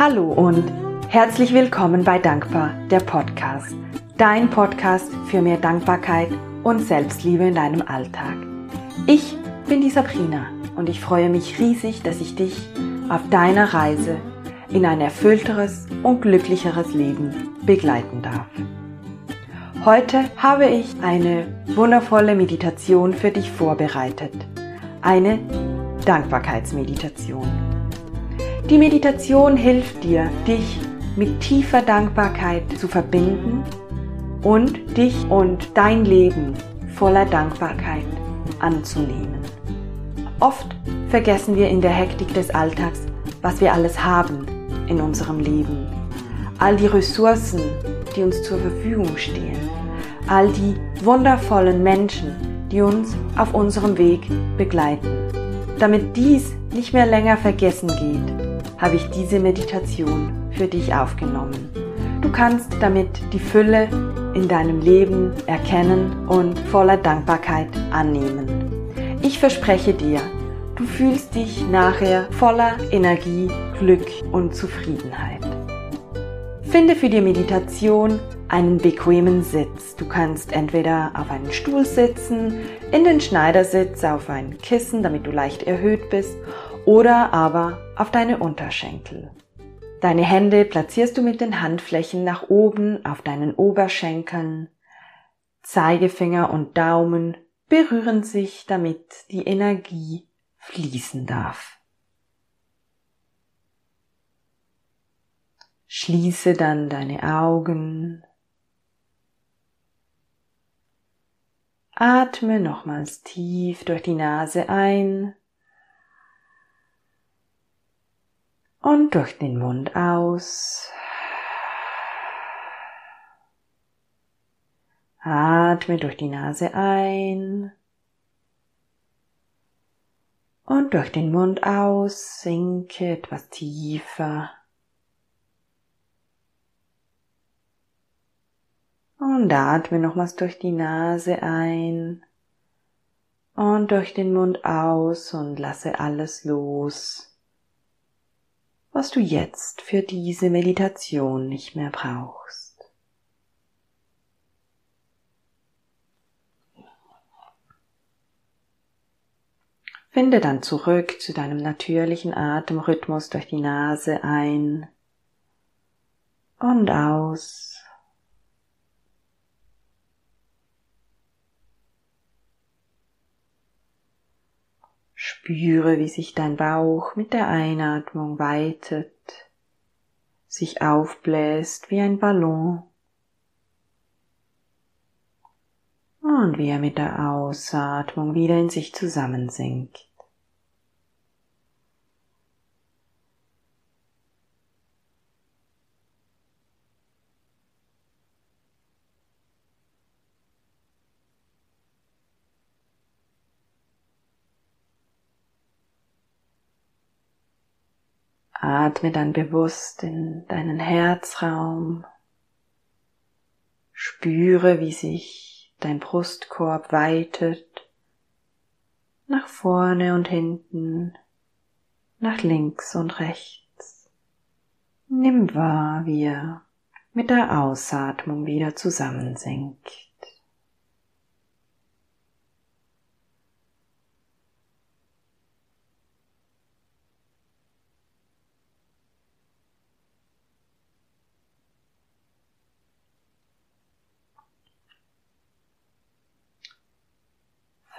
Hallo und herzlich willkommen bei Dankbar, der Podcast. Dein Podcast für mehr Dankbarkeit und Selbstliebe in deinem Alltag. Ich bin die Sabrina und ich freue mich riesig, dass ich dich auf deiner Reise in ein erfüllteres und glücklicheres Leben begleiten darf. Heute habe ich eine wundervolle Meditation für dich vorbereitet. Eine Dankbarkeitsmeditation. Die Meditation hilft dir, dich mit tiefer Dankbarkeit zu verbinden und dich und dein Leben voller Dankbarkeit anzunehmen. Oft vergessen wir in der Hektik des Alltags, was wir alles haben in unserem Leben. All die Ressourcen, die uns zur Verfügung stehen. All die wundervollen Menschen, die uns auf unserem Weg begleiten. Damit dies nicht mehr länger vergessen geht, habe ich diese Meditation für dich aufgenommen. Du kannst damit die Fülle in deinem Leben erkennen und voller Dankbarkeit annehmen. Ich verspreche dir, du fühlst dich nachher voller Energie, Glück und Zufriedenheit. Finde für die Meditation einen bequemen Sitz. Du kannst entweder auf einen Stuhl sitzen, in den Schneidersitz, auf ein Kissen, damit du leicht erhöht bist, oder aber auf deine Unterschenkel. Deine Hände platzierst du mit den Handflächen nach oben auf deinen Oberschenkeln. Zeigefinger und Daumen berühren sich, damit die Energie fließen darf. Schließe dann deine Augen. Atme nochmals tief durch die Nase ein und durch den Mund aus. Atme durch die Nase ein und durch den Mund aus sinke etwas tiefer. Und atme nochmals durch die Nase ein und durch den Mund aus und lasse alles los was du jetzt für diese Meditation nicht mehr brauchst. Finde dann zurück zu deinem natürlichen Atemrhythmus durch die Nase ein und aus. Spüre, wie sich dein Bauch mit der Einatmung weitet, sich aufbläst wie ein Ballon und wie er mit der Ausatmung wieder in sich zusammensinkt. Atme dann bewusst in deinen Herzraum. Spüre, wie sich dein Brustkorb weitet, nach vorne und hinten, nach links und rechts. Nimm wahr, wie er mit der Ausatmung wieder zusammensinkt.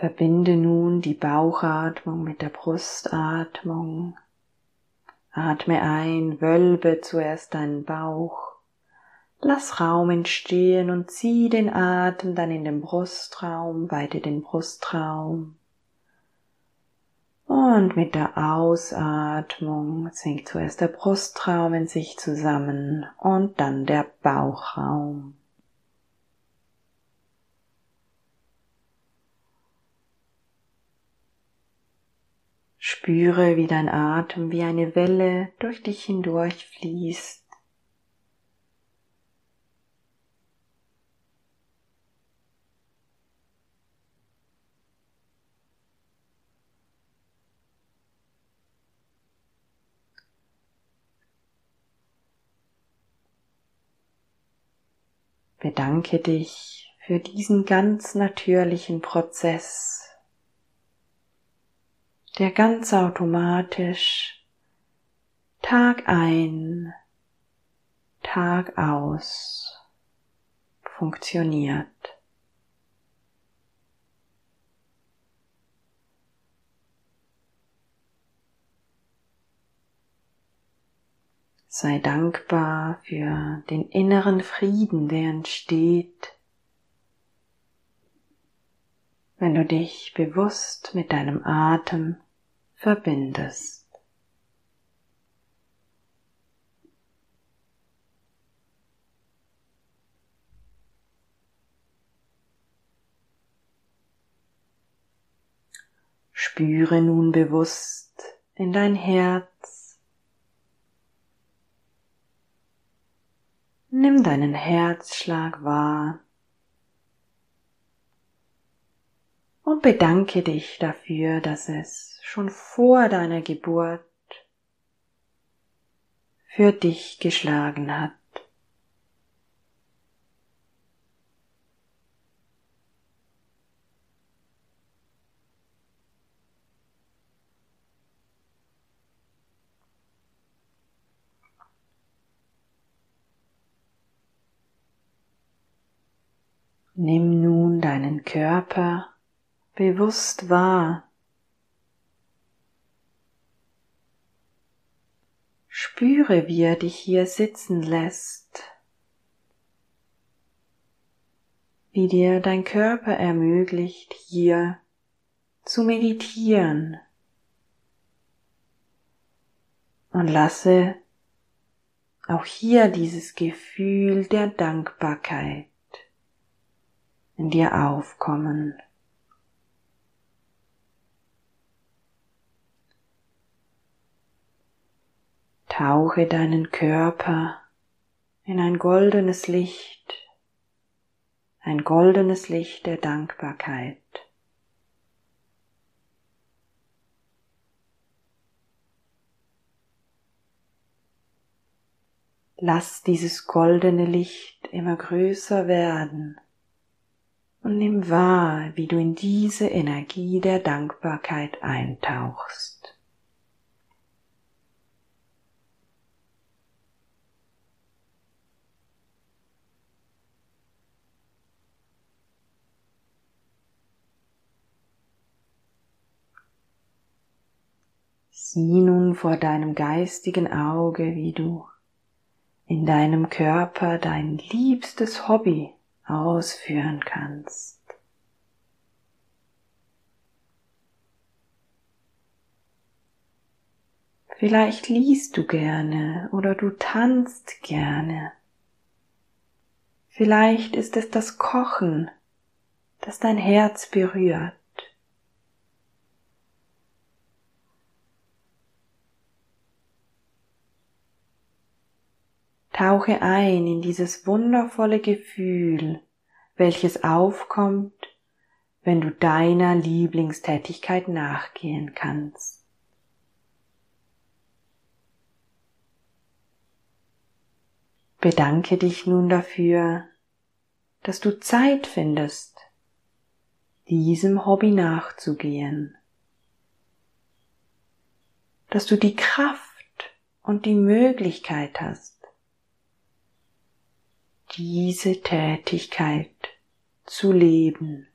Verbinde nun die Bauchatmung mit der Brustatmung. Atme ein, wölbe zuerst deinen Bauch. Lass Raum entstehen und zieh den Atem dann in den Brustraum, weite den Brustraum. Und mit der Ausatmung sinkt zuerst der Brustraum in sich zusammen und dann der Bauchraum. Spüre, wie dein Atem wie eine Welle durch dich hindurch fließt. Bedanke dich für diesen ganz natürlichen Prozess der ganz automatisch Tag ein, Tag aus funktioniert. Sei dankbar für den inneren Frieden, der entsteht, wenn du dich bewusst mit deinem Atem verbindest. Spüre nun bewusst in dein Herz Nimm deinen Herzschlag wahr und bedanke dich dafür, dass es schon vor deiner Geburt für dich geschlagen hat. Nimm nun deinen Körper bewusst wahr. Spüre, wie er dich hier sitzen lässt, wie dir dein Körper ermöglicht, hier zu meditieren. Und lasse auch hier dieses Gefühl der Dankbarkeit in dir aufkommen. Tauche deinen Körper in ein goldenes Licht, ein goldenes Licht der Dankbarkeit. Lass dieses goldene Licht immer größer werden und nimm wahr, wie du in diese Energie der Dankbarkeit eintauchst. Sieh nun vor deinem geistigen Auge, wie du in deinem Körper dein liebstes Hobby ausführen kannst. Vielleicht liest du gerne oder du tanzt gerne. Vielleicht ist es das Kochen, das dein Herz berührt. Tauche ein in dieses wundervolle Gefühl, welches aufkommt, wenn du deiner Lieblingstätigkeit nachgehen kannst. Bedanke dich nun dafür, dass du Zeit findest, diesem Hobby nachzugehen, dass du die Kraft und die Möglichkeit hast, diese Tätigkeit zu leben.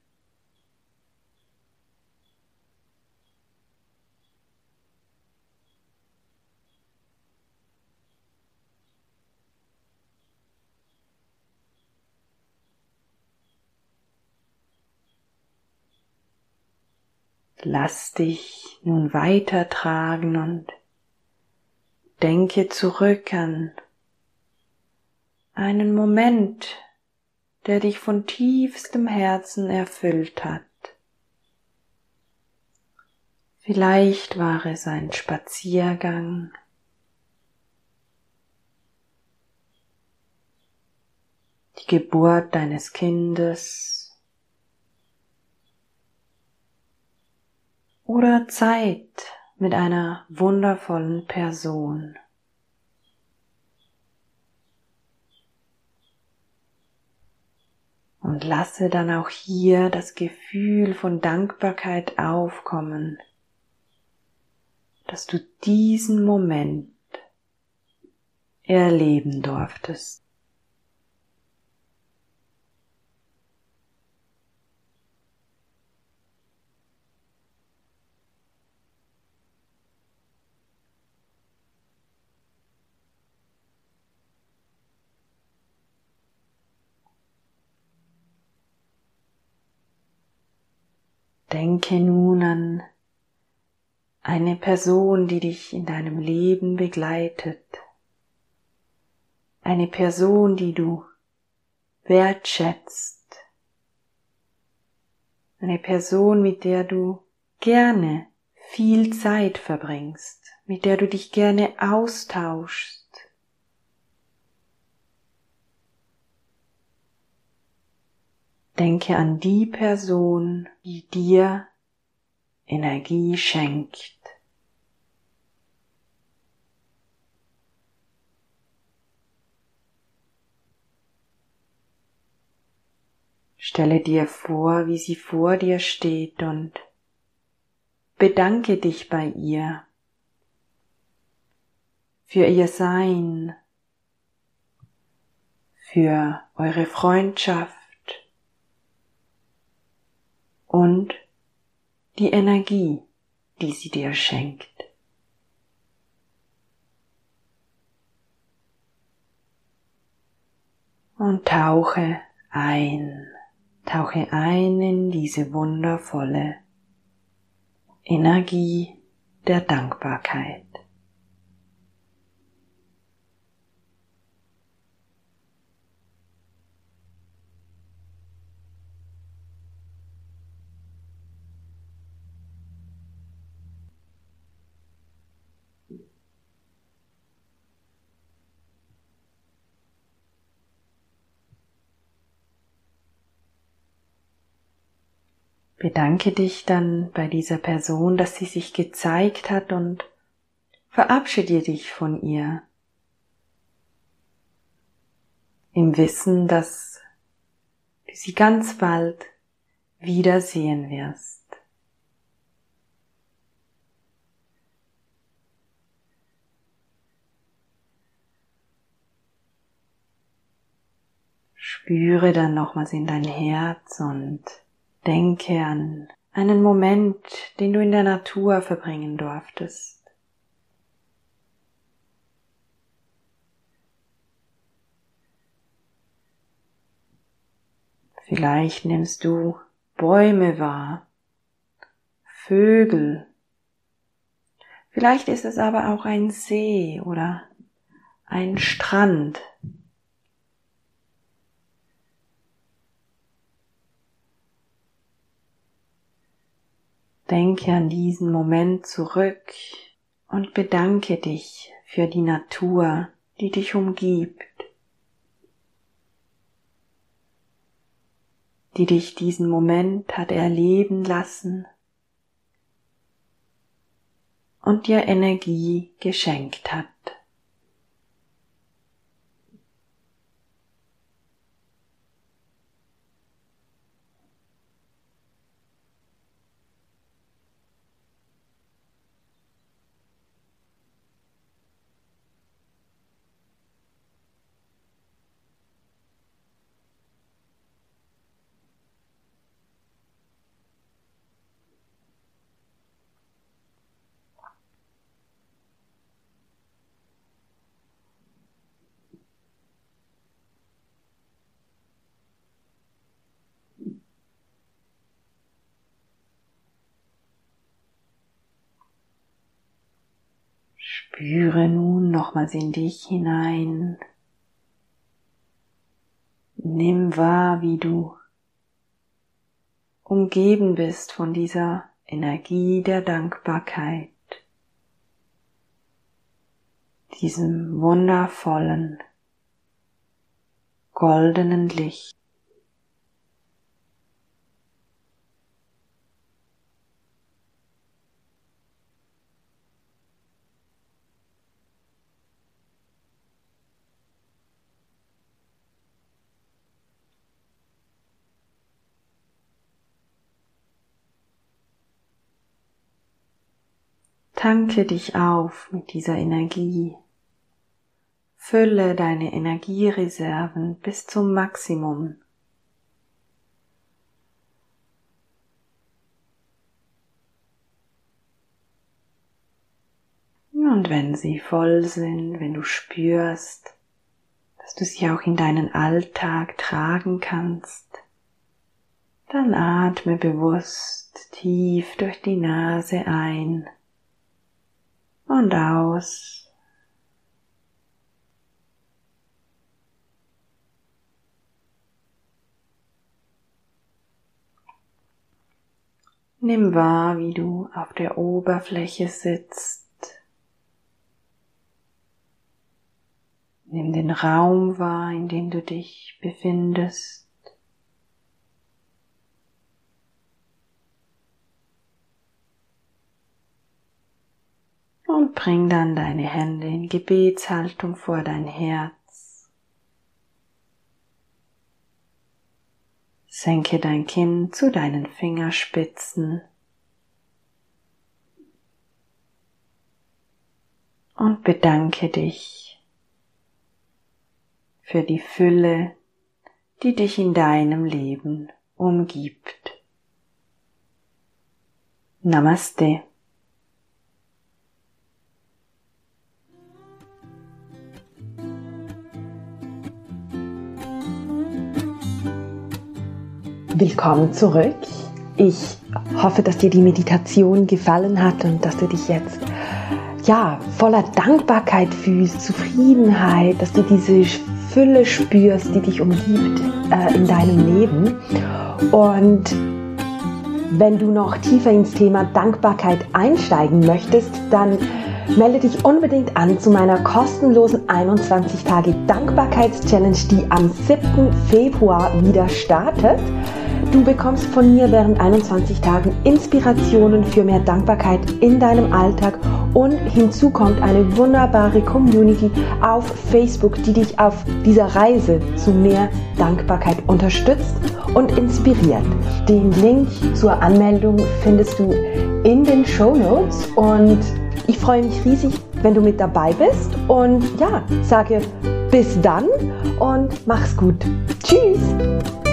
Lass dich nun weitertragen und denke zurück an einen Moment, der dich von tiefstem Herzen erfüllt hat. Vielleicht war es ein Spaziergang, die Geburt deines Kindes oder Zeit mit einer wundervollen Person. Und lasse dann auch hier das Gefühl von Dankbarkeit aufkommen, dass du diesen Moment erleben durftest. Denke nun an eine Person, die dich in deinem Leben begleitet. Eine Person, die du wertschätzt. Eine Person, mit der du gerne viel Zeit verbringst, mit der du dich gerne austauschst. Denke an die Person, die dir Energie schenkt. Stelle dir vor, wie sie vor dir steht und bedanke dich bei ihr für ihr Sein, für eure Freundschaft, und die Energie, die sie dir schenkt. Und tauche ein, tauche ein in diese wundervolle Energie der Dankbarkeit. Bedanke dich dann bei dieser Person, dass sie sich gezeigt hat und verabschiede dich von ihr. Im Wissen, dass du sie ganz bald wiedersehen wirst. Spüre dann nochmals in dein Herz und Denke an einen Moment, den du in der Natur verbringen durftest. Vielleicht nimmst du Bäume wahr, Vögel. Vielleicht ist es aber auch ein See oder ein Strand. Denke an diesen Moment zurück und bedanke dich für die Natur, die dich umgibt, die dich diesen Moment hat erleben lassen und dir Energie geschenkt hat. Spüre nun nochmals in dich hinein. Nimm wahr, wie du umgeben bist von dieser Energie der Dankbarkeit, diesem wundervollen, goldenen Licht. Tanke dich auf mit dieser Energie. Fülle deine Energiereserven bis zum Maximum. Und wenn sie voll sind, wenn du spürst, dass du sie auch in deinen Alltag tragen kannst, dann atme bewusst tief durch die Nase ein und aus. Nimm wahr, wie du auf der Oberfläche sitzt Nimm den Raum wahr, in dem du dich befindest. Und bring dann deine Hände in Gebetshaltung vor dein Herz. Senke dein Kinn zu deinen Fingerspitzen. Und bedanke dich für die Fülle, die dich in deinem Leben umgibt. Namaste. Willkommen zurück. Ich hoffe, dass dir die Meditation gefallen hat und dass du dich jetzt ja voller Dankbarkeit fühlst, Zufriedenheit, dass du diese Fülle spürst, die dich umgibt äh, in deinem Leben. Und wenn du noch tiefer ins Thema Dankbarkeit einsteigen möchtest, dann melde dich unbedingt an zu meiner kostenlosen 21 Tage Dankbarkeitschallenge, die am 7. Februar wieder startet. Du bekommst von mir während 21 Tagen Inspirationen für mehr Dankbarkeit in deinem Alltag und hinzu kommt eine wunderbare Community auf Facebook, die dich auf dieser Reise zu mehr Dankbarkeit unterstützt und inspiriert. Den Link zur Anmeldung findest du in den Show Notes und ich freue mich riesig, wenn du mit dabei bist und ja, sage bis dann und mach's gut. Tschüss!